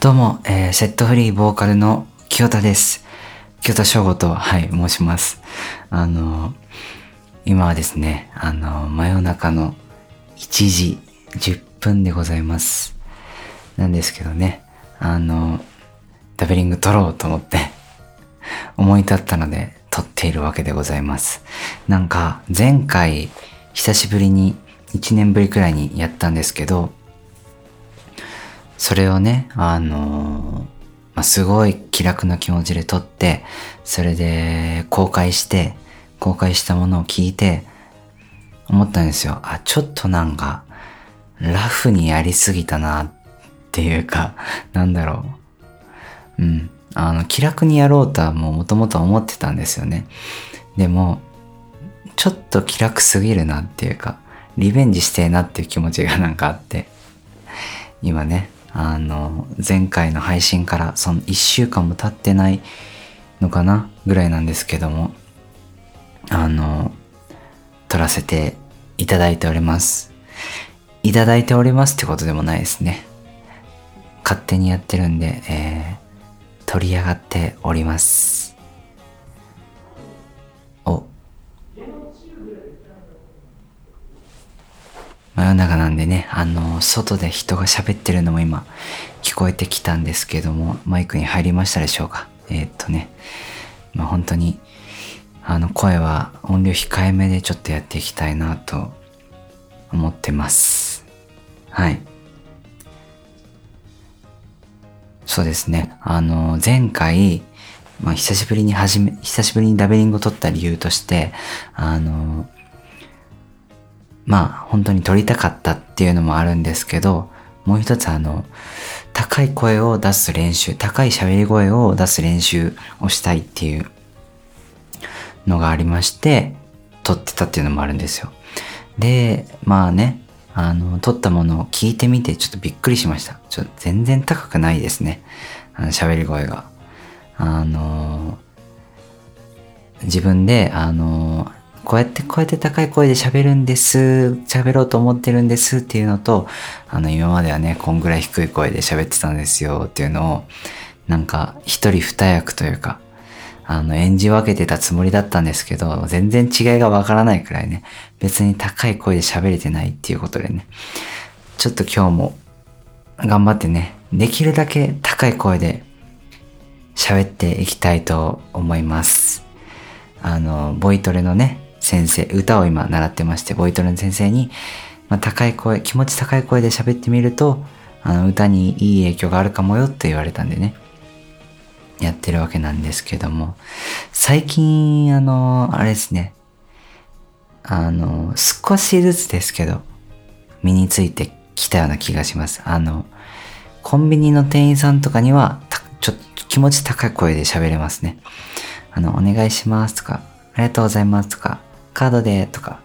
どうも、えー、セットフリーボーカルの清田です。清田翔吾と、はい、申します。あの、今はですね、あの、真夜中の1時10分でございます。なんですけどね、あの、ダベリング撮ろうと思って思い立ったので撮っているわけでございます。なんか、前回、久しぶりに、1年ぶりくらいにやったんですけど、それをね、あの、まあ、すごい気楽な気持ちで撮って、それで公開して、公開したものを聞いて、思ったんですよ。あ、ちょっとなんか、ラフにやりすぎたなっていうか、なんだろう。うん。あの、気楽にやろうとはもう元々思ってたんですよね。でも、ちょっと気楽すぎるなっていうか、リベンジしてえなっていう気持ちがなんかあって、今ね、あの、前回の配信からその1週間も経ってないのかなぐらいなんですけども、あの、撮らせていただいております。いただいておりますってことでもないですね。勝手にやってるんで、えー、取り上がっております。真夜中なんでね、あの、外で人が喋ってるのも今聞こえてきたんですけども、マイクに入りましたでしょうか？えー、っとね、まあ本当に、あの声は音量控えめでちょっとやっていきたいなと思ってます。はい。そうですね。あの、前回、まあ、久しぶりに始め、久しぶりにダベリングを取った理由として、あの、まあ本当に撮りたかったっていうのもあるんですけど、もう一つあの、高い声を出す練習、高い喋り声を出す練習をしたいっていうのがありまして、撮ってたっていうのもあるんですよ。で、まあね、あの、撮ったものを聞いてみてちょっとびっくりしました。ちょっと全然高くないですね。あの、喋り声が。あの、自分で、あの、こうやってこうやって高い声で喋るんです、喋ろうと思ってるんですっていうのと、あの今まではね、こんぐらい低い声で喋ってたんですよっていうのを、なんか一人二役というか、あの演じ分けてたつもりだったんですけど、全然違いがわからないくらいね、別に高い声で喋れてないっていうことでね、ちょっと今日も頑張ってね、できるだけ高い声で喋っていきたいと思います。あの、ボイトレのね、先生、歌を今習ってまして、ボイトレの先生に、まあ、高い声、気持ち高い声で喋ってみると、あの、歌にいい影響があるかもよって言われたんでね、やってるわけなんですけども、最近、あの、あれですね、あの、少しずつですけど、身についてきたような気がします。あの、コンビニの店員さんとかには、ちょっと気持ち高い声で喋れますね。あの、お願いしますとか、ありがとうございますとか、カードでとか、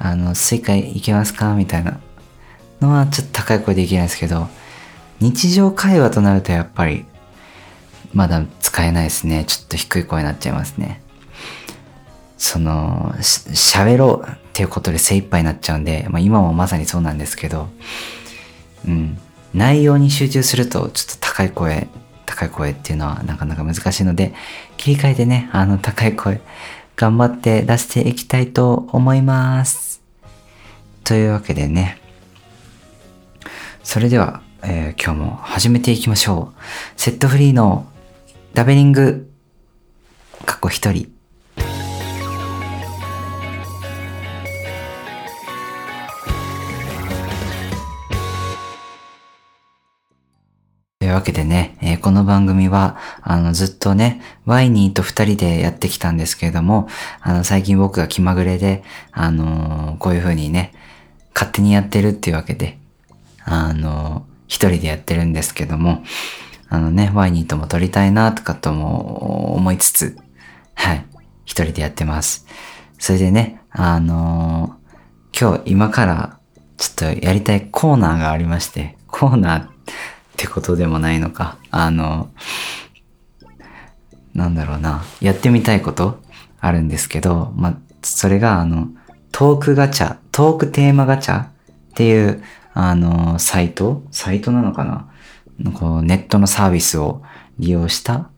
あの、 Suica いけますか？みたいなのはちょっと高い声でいけないですけど、日常会話となるとやっぱり、まだ使えないですね。ちょっと低い声になっちゃいますね。その、喋ろうっていうことで精一杯になっちゃうんで、まあ今もまさにそうなんですけど、うん。内容に集中するとちょっと高い声、高い声っていうのはなかなか難しいので、切り替えてね、あの高い声頑張って出していきたいと思います。というわけでね、それでは、えー、今日も始めていきましょう。セットフリーのラベリング、過去一人。いうわけでね、えー、この番組は、あの、ずっとね、ワイニーと二人でやってきたんですけれども、あの、最近僕が気まぐれで、あのー、こういう風にね、勝手にやってるっていうわけで、あのー、一人でやってるんですけども、あのね、ワイニーとも撮りたいなとかとも思いつつ、はい、一人でやってます。それでね、あの今日今からちょっとやりたいコーナーがありまして、コーナーってことでもないのか。あの、なんだろうな。やってみたいことあるんですけど、まそれがあの、トークガチャ、トークテーマガチャっていう、あの、サイト？サイトなのかな？こうネットのサービスを利用した、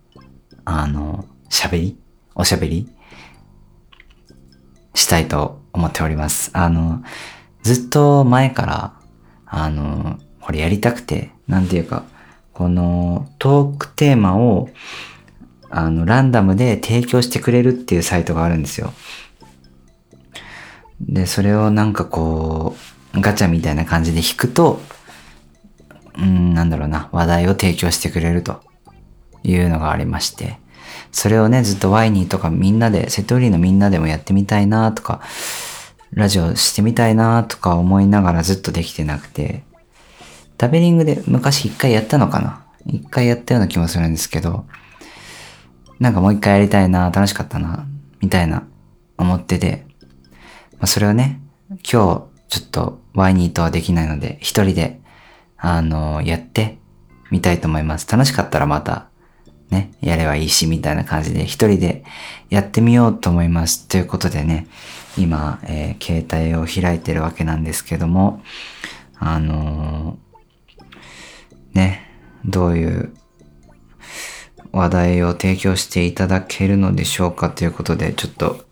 あの、喋り？おしゃべり？したいと思っております。あの、ずっと前から、あの、これやりたくて、なんていうか、このトークテーマを、あの、ランダムで提供してくれるっていうサイトがあるんですよ。で、それをなんかこう、ガチャみたいな感じで引くと、うん、なんだろうな、話題を提供してくれるというのがありまして、それをね、ずっとワイニーとかみんなで、セトリーのみんなでもやってみたいなとか、ラジオしてみたいなとか思いながらずっとできてなくて、ダベリングで昔一回やったのかな？一回やったような気もするんですけど、なんかもう一回やりたいな、楽しかったな、みたいな思ってて、まあ、それをね、今日ちょっとワイニーとはできないので、一人で、あの、やってみたいと思います。楽しかったらまたね、やればいいし、みたいな感じで一人でやってみようと思います。ということでね、今、えー、携帯を開いてるわけなんですけども、あのー、ね、どういう話題を提供していただけるのでしょうかということで、ちょっと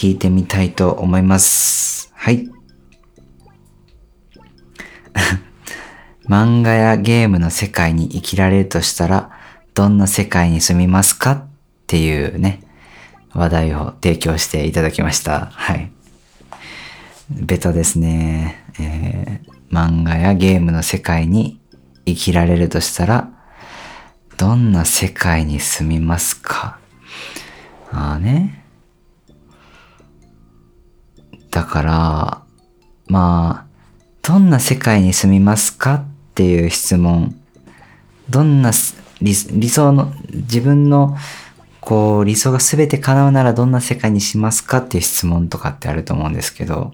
弾いてみたいと思います。はい。漫画やゲームの世界に生きられるとしたら、どんな世界に住みますか？っていうね、話題を提供していただきました。はい。ベタですね。えー、漫画やゲームの世界に生きられるとしたら、どんな世界に住みますか？ああね。だから、まあ、どんな世界に住みますか？っていう質問。どんな理想の、自分のこう理想が全て叶うならどんな世界にしますか？っていう質問とかってあると思うんですけど、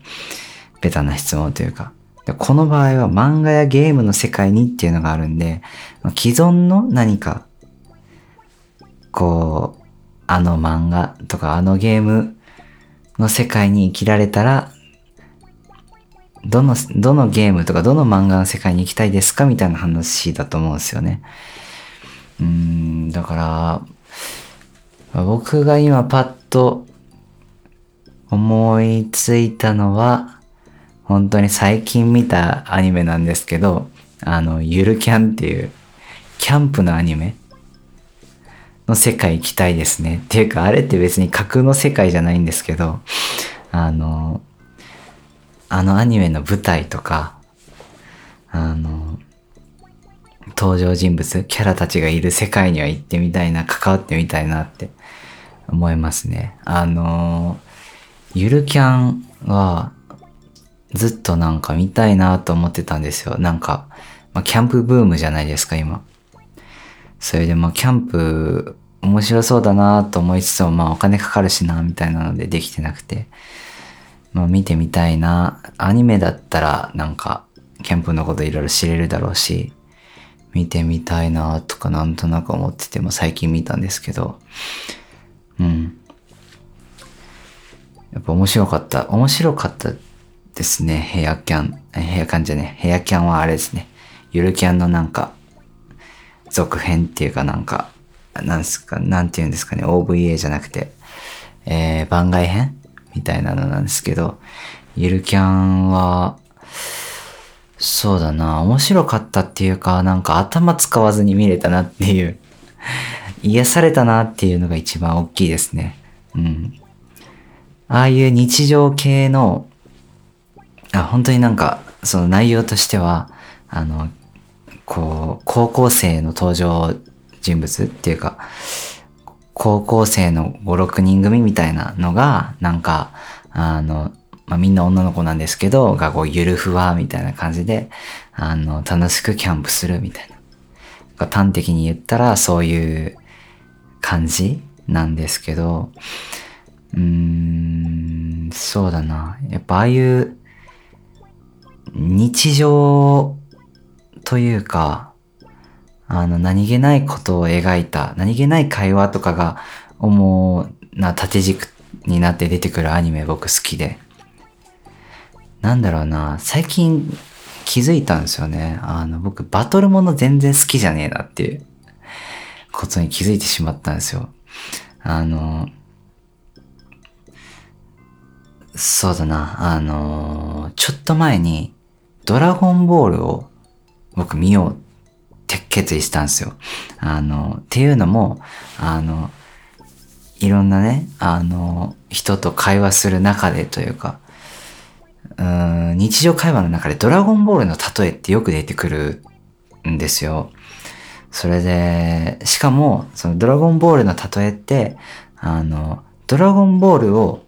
ベタな質問というか。この場合は漫画やゲームの世界にっていうのがあるんで、既存の何か、こう、あの漫画とかあのゲームの世界に生きられたら、どの、どのゲームとかどの漫画の世界に行きたいですかみたいな話だと思うんですよね。うん、だから、僕が今パッと思いついたのは、本当に最近見たアニメなんですけど、あの、ゆるキャンっていう、キャンプのアニメの世界行きたいですね。っていうか、あれって別に架空の世界じゃないんですけど、あの、あのアニメの舞台とか、あの、登場人物、キャラたちがいる世界には行ってみたいな、関わってみたいなって思いますね。あのゆるキャンはずっとなんか見たいなと思ってたんですよ。なんか、まあ、キャンプブームじゃないですか、今。それでまあキャンプ面白そうだなと思いつつもまあお金かかるしな、みたいなのでできてなくて。まあ見てみたいな。アニメだったらなんかキャンプのこといろいろ知れるだろうし、見てみたいなとかなんとなく思ってても最近見たんですけど、うん。やっぱ面白かった。面白かったですね。ヘアキャン。ヘアキャンじゃね。ヘアキャンはあれですね。ゆるキャンのなんか、続編っていうかなんか、なんすか、なんて言うんですかね。OVA じゃなくて、えー、番外編？みたいなのなんですけど、ゆるキャンは、そうだな、面白かったっていうか、なんか頭使わずに見れたなっていう、癒されたなっていうのが一番大きいですね。うん。ああいう日常系の、あ、本当になんか、その内容としては、あの、こう、高校生の登場人物っていうか、高校生の5、6人組みたいなのが、なんか、あの、まあ、みんな女の子なんですけど、がこう、ゆるふわ、みたいな感じで、あの、楽しくキャンプするみたいな。端的に言ったら、そういう感じなんですけど、うーん、そうだな。やっぱああいう日常というか、あの、何気ないことを描いた、何気ない会話とかが主な縦軸になって出てくるアニメ僕好きで。なんだろうな、最近気づいたんですよね。あの、僕、バトルもの全然好きじゃねえなっていうことに気づいてしまったんですよ。あの、そうだな、あの、ちょっと前に、ドラゴンボールを僕見ようって決意したんですよ。あの、っていうのも、あの、いろんなね、あの、人と会話する中でというか、うん日常会話の中でドラゴンボールの例えってよく出てくるんですよ。それで、しかも、そのドラゴンボールの例えって、あの、ドラゴンボールを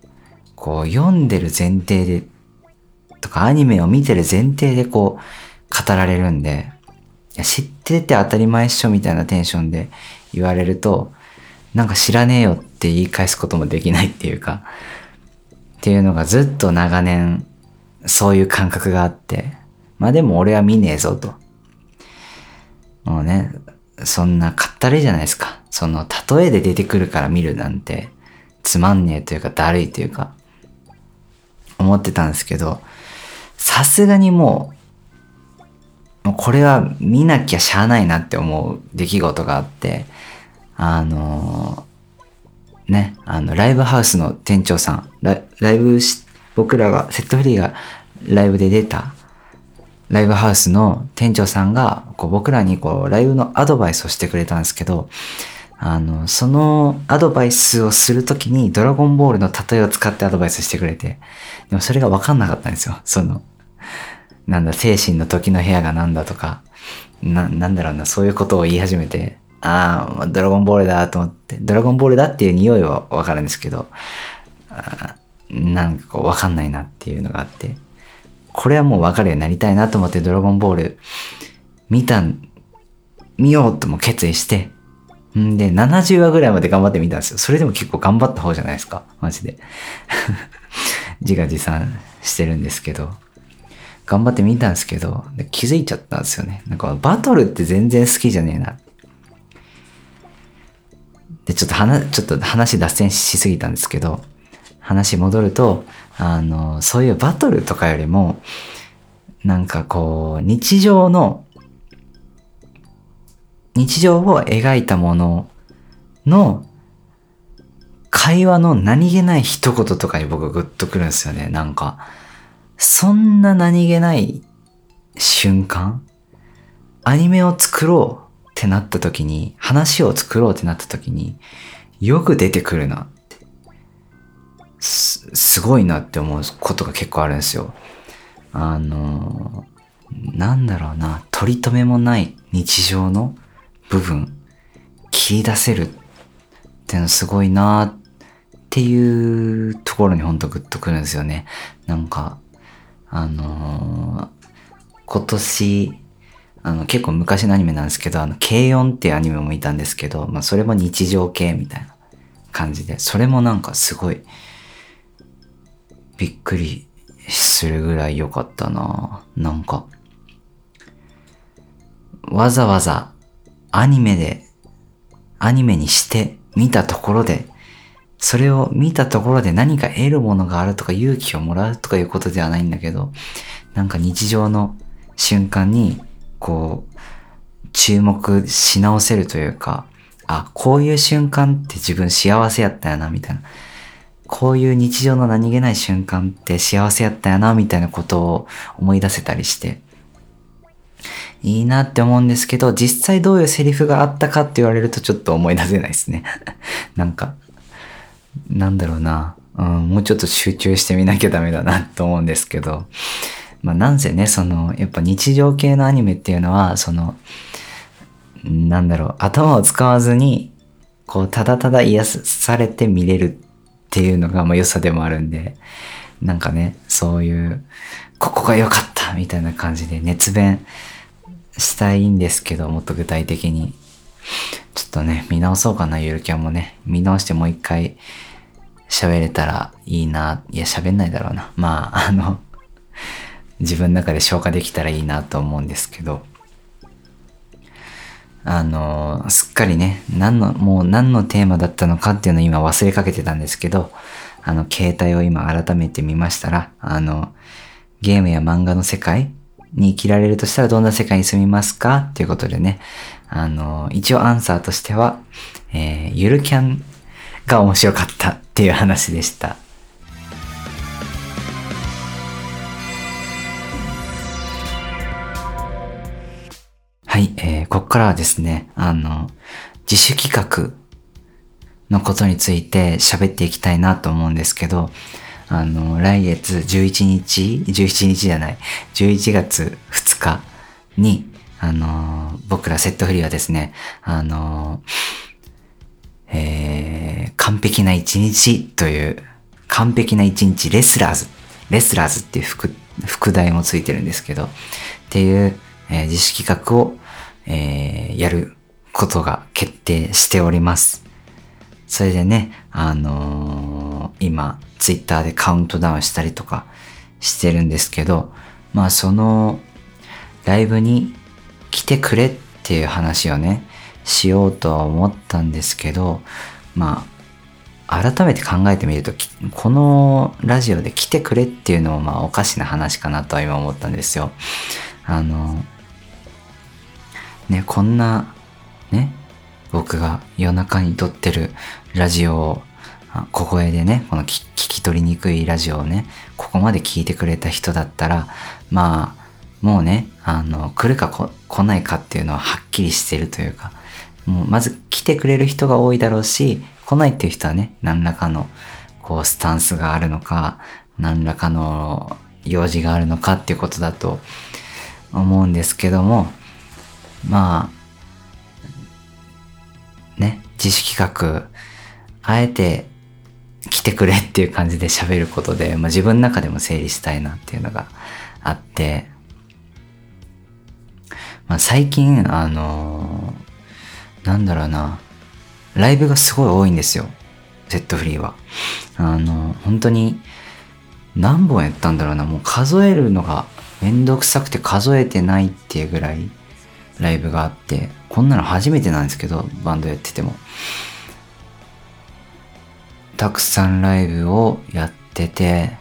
こう読んでる前提で、とかアニメを見てる前提でこう語られるんで、知ってて当たり前っしょみたいなテンションで言われると、なんか知らねえよって言い返すこともできないっていうか、っていうのがずっと長年そういう感覚があって、まあでも俺は見ねえぞと。もうね、そんなかったれじゃないですか。その例えで出てくるから見るなんてつまんねえというかだるいというか思ってたんですけど、さすがにもう、もうこれは見なきゃしゃあないなって思う出来事があって、あのー、ね、あの、ライブハウスの店長さん、ライブし、僕らが、セットフリーがライブで出た、ライブハウスの店長さんが、こう僕らにこう、ライブのアドバイスをしてくれたんですけど、あの、そのアドバイスをするときにドラゴンボールの例えを使ってアドバイスしてくれて、でもそれがわかんなかったんですよ。その、なんだ、精神の時の部屋がなんだとか、な、なんだろうな、そういうことを言い始めて、ああ、ドラゴンボールだと思って、ドラゴンボールだっていう匂いはわかるんですけど、なんかこうわかんないなっていうのがあって、これはもうわかるようになりたいなと思ってドラゴンボール見た、見ようとも決意して、んで、70話ぐらいまで頑張ってみたんですよ。それでも結構頑張った方じゃないですか。マジで。自画自賛してるんですけど。頑張ってみたんですけど、気づいちゃったんですよね。なんかバトルって全然好きじゃねえな。で、ちょっと話、ちょっと話脱線しすぎたんですけど、話戻ると、あの、そういうバトルとかよりも、なんかこう、日常の日常を描いたものの会話の何気ない一言とかに僕グッとくるんですよね。なんか、そんな何気ない瞬間？アニメを作ろうってなった時に、話を作ろうってなった時に、よく出てくるなって。す、すごいなって思うことが結構あるんですよ。あの、なんだろうな、取り留めもない日常の部分、切り出せるってのすごいなっていうところにほんとグッとくるんですよね。なんか、あのー、今年、あの、結構昔のアニメなんですけど、あの、軽音っていうアニメもいたんですけど、まあ、それも日常系みたいな感じで、それもなんかすごい、びっくりするぐらい良かったな。なんか、わざわざアニメで、アニメにして見たところで、それを見たところで何か得るものがあるとか勇気をもらうとかいうことではないんだけど、なんか日常の瞬間に、こう、注目し直せるというか、あ、こういう瞬間って自分幸せやったよな、みたいな。こういう日常の何気ない瞬間って幸せやったよな、みたいなことを思い出せたりして、いいなって思うんですけど、実際どういうセリフがあったかって言われるとちょっと思い出せないですね。なんか、なんだろうな、うん、もうちょっと集中してみなきゃダメだなと思うんですけど、まあなんせね、その、やっぱ日常系のアニメっていうのは、その、なんだろう、頭を使わずに、こう、ただただ癒されて見れるっていうのが、まあ良さでもあるんで、なんかね、そういう、ここが良かったみたいな感じで熱弁したいんですけど、もっと具体的に。ちょっとね、見直そうかな、ゆるキャンもね。見直してもう一回喋れたらいいな。いや、喋んないだろうな。まあ、あの、自分の中で消化できたらいいなと思うんですけど。あの、すっかりね、何の、もう何のテーマだったのかっていうのを今忘れかけてたんですけど、あの、携帯を今改めて見ましたら、あの、ゲームや漫画の世界に生きられるとしたらどんな世界に住みますかっていうことでね、あの、一応アンサーとしては、えー、ゆるキャンが面白かったっていう話でした。はい、えー、ここからはですね、あの、自主企画のことについて喋っていきたいなと思うんですけど、あの、来月11日、17日じゃない、11月2日に、あの、僕らセットフリーはですね、あの、えー、完璧な一日という、完璧な一日レスラーズ、レスラーズっていう副、副題もついてるんですけど、っていう、えー、自主企画を、えー、やることが決定しております。それでね、あのー、今、ツイッターでカウントダウンしたりとかしてるんですけど、まあその、ライブに来てくれっていう話をね、しようとは思ったんですけど、まあ、改めて考えてみると、このラジオで来てくれっていうのもまあおかしな話かなとは今思ったんですよ。あの、ね、こんな、ね、僕が夜中に撮ってるラジオを、小声でね、この聞き取りにくいラジオをね、ここまで聞いてくれた人だったら、まあ、もうね、あの、来るか来ないかっていうのははっきりしてるというか、もうまず来てくれる人が多いだろうし、来ないっていう人はね、何らかの、こう、スタンスがあるのか、何らかの用事があるのかっていうことだと思うんですけども、まあ、ね、自主企画、あえて来てくれっていう感じで喋ることで、まあ、自分の中でも整理したいなっていうのがあって、まあ、最近、あのー、なんだろうな、ライブがすごい多いんですよ。セットフリーは。あのー、本当に何本やったんだろうな、もう数えるのがめんどくさくて数えてないっていうぐらいライブがあって、こんなの初めてなんですけど、バンドやってても。たくさんライブをやってて、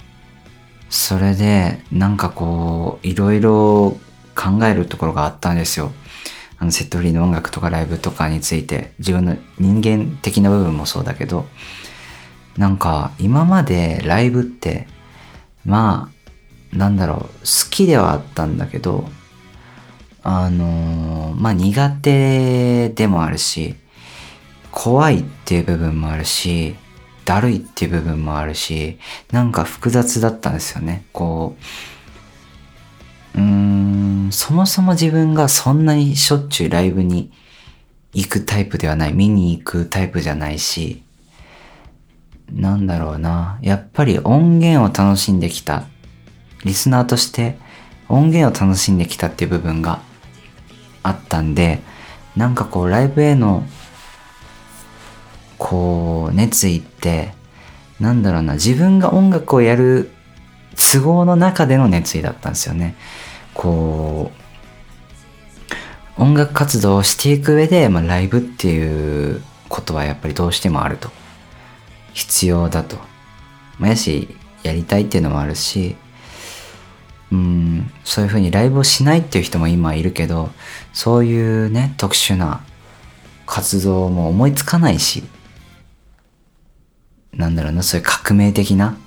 それでなんかこう、いろいろ考えるところがあったんですよ。あのセットフリーの音楽とかライブとかについて、自分の人間的な部分もそうだけど、なんか今までライブって、まあ、なんだろう、好きではあったんだけど、あの、まあ苦手でもあるし、怖いっていう部分もあるし、だるいっていう部分もあるし、なんか複雑だったんですよね。こう、うーん、そもそも自分がそんなにしょっちゅうライブに行くタイプではない、見に行くタイプじゃないし、なんだろうな。やっぱり音源を楽しんできた。リスナーとして音源を楽しんできたっていう部分があったんで、なんかこうライブへのこう熱意って、なんだろうな、自分が音楽をやる都合の中での熱意だったんですよね。こう、音楽活動をしていく上で、まあ、ライブっていうことはやっぱりどうしてもあると。必要だと。まあ、やし、やりたいっていうのもあるし、うん、そういうふうにライブをしないっていう人も今いるけど、そういうね、特殊な活動も思いつかないし、なんだろうな、そういう革命的な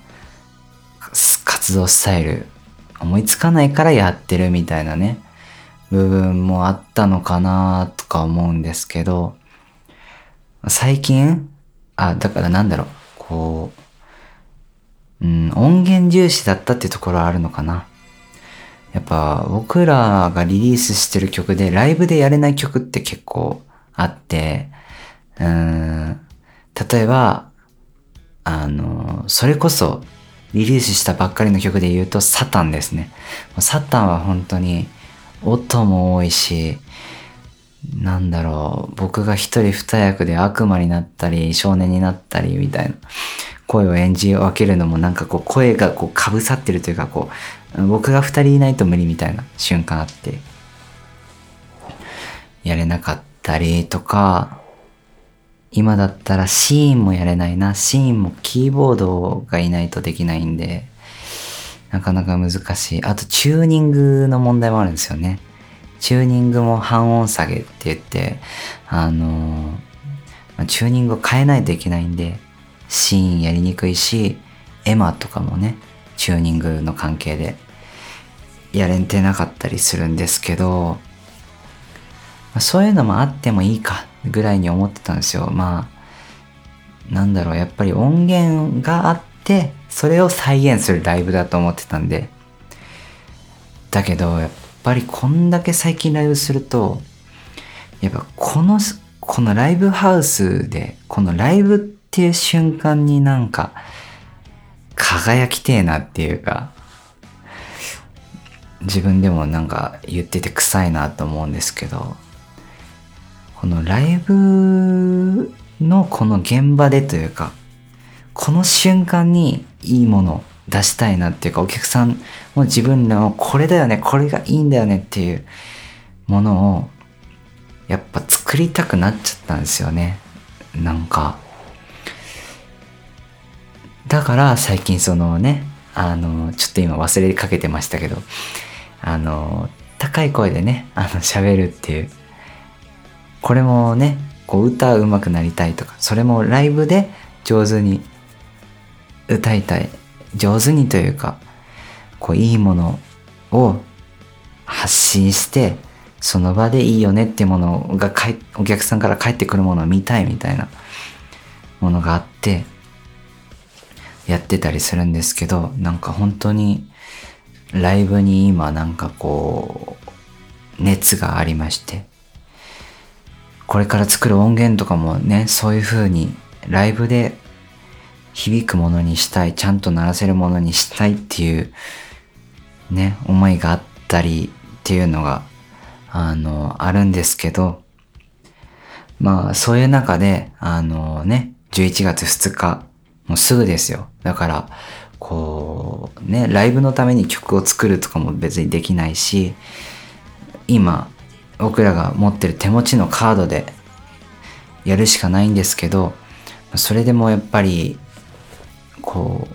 活動スタイル思いつかないからやってるみたいなね、部分もあったのかなとか思うんですけど、最近、あ、だからなんだろう、こう、うん、音源重視だったっていうところはあるのかな。やっぱ僕らがリリースしてる曲でライブでやれない曲って結構あって、うん、例えば、あの、それこそリリースしたばっかりの曲で言うとサタンですね。サタンは本当に音も多いし、なんだろう、僕が一人二役で悪魔になったり、少年になったりみたいな声を演じ分けるのもなんかこう声がこう被さってるというかこう、僕が二人いないと無理みたいな瞬間あって、やれなかったりとか、今だったらシーンもやれないな。シーンもキーボードがいないとできないんで、なかなか難しい。あと、チューニングの問題もあるんですよね。チューニングも半音下げって言って、あのー、チューニングを変えないといけないんで、シーンやりにくいし、エマとかもね、チューニングの関係でやれてなかったりするんですけど、そういうのもあってもいいかぐらいに思ってたんですよ。まあ、なんだろう、やっぱり音源があって、それを再現するライブだと思ってたんで。だけど、やっぱりこんだけ最近ライブすると、やっぱこの、このライブハウスで、このライブっていう瞬間になんか、輝きてえなっていうか、自分でもなんか言ってて臭いなと思うんですけど、このライブのこの現場でというか、この瞬間にいいもの出したいなっていうか、お客さんも自分のこれだよね、これがいいんだよねっていうものを、やっぱ作りたくなっちゃったんですよね。なんか。だから最近そのね、あの、ちょっと今忘れかけてましたけど、あの、高い声でね、あの、喋るっていうこれもね、こう歌うまくなりたいとか、それもライブで上手に歌いたい。上手にというか、こういいものを発信して、その場でいいよねっていうものがお客さんから返ってくるものを見たいみたいなものがあって、やってたりするんですけど、なんか本当にライブに今なんかこう、熱がありまして、これから作る音源とかもね、そういう風にライブで響くものにしたい、ちゃんと鳴らせるものにしたいっていうね、思いがあったりっていうのが、あの、あるんですけど、まあ、そういう中で、あのね、11月2日、もうすぐですよ。だから、こう、ね、ライブのために曲を作るとかも別にできないし、今、僕らが持ってる手持ちのカードでやるしかないんですけど、それでもやっぱり、こ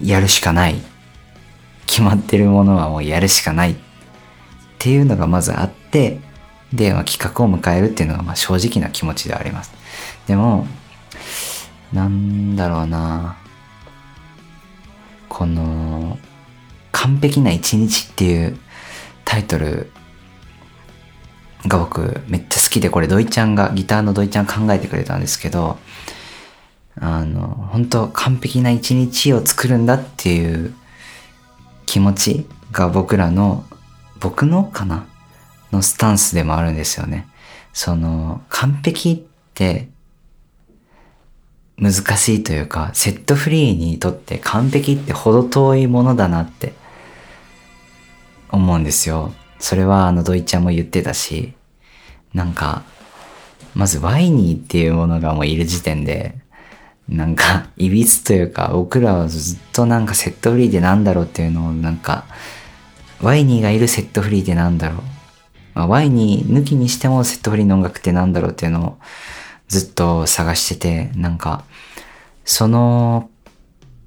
う、やるしかない。決まってるものはもうやるしかないっていうのがまずあって、で、まあ、企画を迎えるっていうのがまあ正直な気持ちではあります。でも、なんだろうなこの、完璧な一日っていうタイトルが僕めっちゃ好きで、これ土井ちゃんが、ギターの土井ちゃん考えてくれたんですけど、あの、本当完璧な一日を作るんだっていう気持ちが僕らの、僕のかな？のスタンスでもあるんですよね。その、完璧って難しいというか、セットフリーにとって完璧って程遠いものだなって思うんですよ。それはあのドイちゃんも言ってたし、なんか、まずワイニーっていうものがもういる時点で、なんか、いびつというか、僕らはずっとなんかセットフリーでなんだろうっていうのをなんか、ワイニーがいるセットフリーってなんだろう。まあ、ワイニー抜きにしてもセットフリーの音楽ってなんだろうっていうのをずっと探してて、なんか、その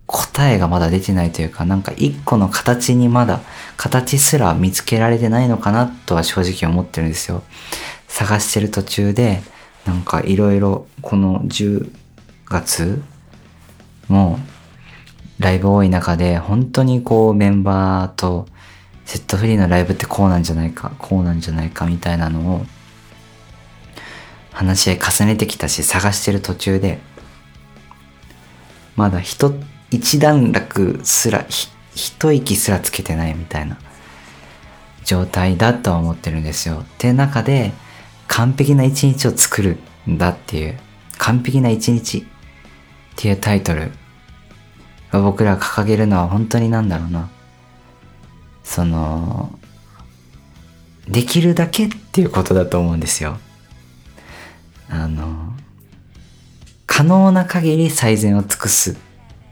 答えがまだ出てないというか、なんか一個の形にまだ、形すら見つけられてないのかなとは正直思ってるんですよ。探してる途中で、なんかいろいろこの10月もライブ多い中で、本当にこうメンバーとセットフリーのライブってこうなんじゃないか、こうなんじゃないかみたいなのを話し合い重ねてきたし探してる途中で、まだ一一段落すら、一息すらつけてないみたいな状態だとは思ってるんですよ。って中で、完璧な一日を作るんだっていう、完璧な一日っていうタイトルが僕ら掲げるのは本当になんだろうな。その、できるだけっていうことだと思うんですよ。あの、可能な限り最善を尽くす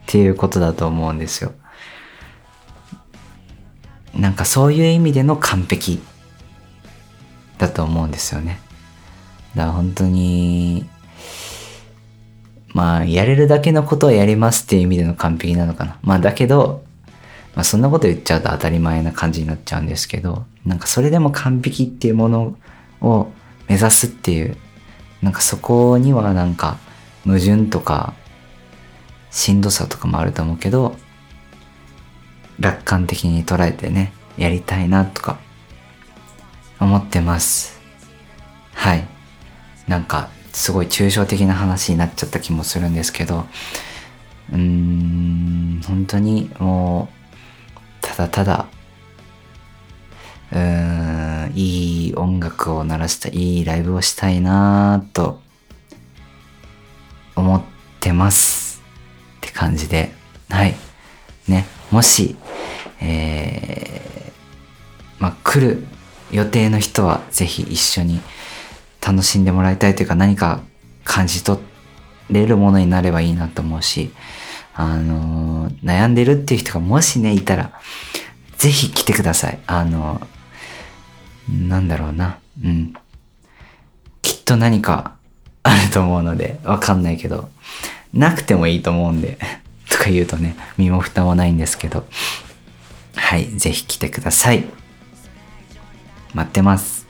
っていうことだと思うんですよ。なんかそういう意味での完璧だと思うんですよね。だから本当に、まあ、やれるだけのことをやりますっていう意味での完璧なのかな。まあ、だけど、まあそんなこと言っちゃうと当たり前な感じになっちゃうんですけど、なんかそれでも完璧っていうものを目指すっていう、なんかそこにはなんか矛盾とかしんどさとかもあると思うけど、楽観的に捉えてね、やりたいなとか思ってます。はい。なんかすごい抽象的な話になっちゃった気もするんですけど、うーん、本当にもう、ただただ、うーん、いい音楽を鳴らしたいいライブをしたいなと思ってます感じで、はい。ね、もし、えー、まあ、来る予定の人はぜひ一緒に楽しんでもらいたいというか何か感じ取れるものになればいいなと思うし、あのー、悩んでるっていう人がもしね、いたら、ぜひ来てください。あのー、なんだろうな。うん。きっと何かあると思うので、わかんないけど、なくてもいいと思うんで、とか言うとね、身も蓋もないんですけど、はい、ぜひ来てください。待ってます。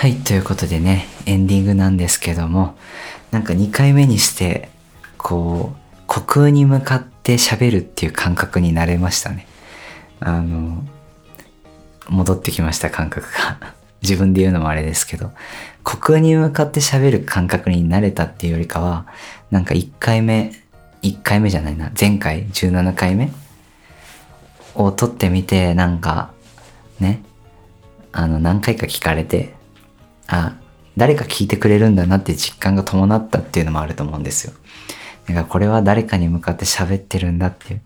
はい、ということでね、エンディングなんですけども、なんか2回目にして、こう、虚空に向かって喋るっていう感覚になれましたね。あの、戻ってきました感覚が。自分で言うのもあれですけど、虚空に向かって喋る感覚になれたっていうよりかは、なんか1回目、1回目じゃないな、前回17回目を撮ってみて、なんか、ね、あの、何回か聞かれて、あ、誰か聞いてくれるんだなって実感が伴ったっていうのもあると思うんですよ。だからこれは誰かに向かって喋ってるんだっていう、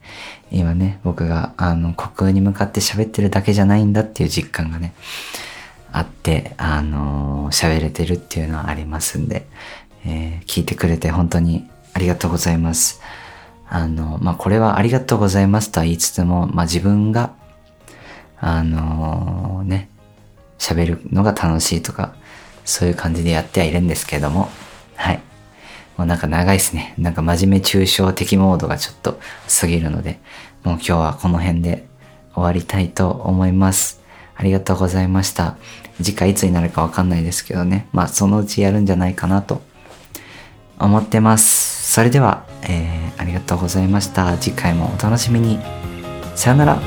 今ね、僕があの、虚空に向かって喋ってるだけじゃないんだっていう実感がね、あって、あの喋れてるっていうのはありますんで、えー、聞いてくれて本当にありがとうございます。あの、まあ、これはありがとうございますとは言いつつも、まあ、自分が、あの、ね、喋るのが楽しいとか、そういう感じでやってはいるんですけども、はい。もうなんか長いですね。なんか真面目抽象的モードがちょっと過ぎるので、もう今日はこの辺で終わりたいと思います。ありがとうございました。次回いつになるかわかんないですけどね。まあそのうちやるんじゃないかなと思ってます。それでは、えー、ありがとうございました。次回もお楽しみに。さよなら。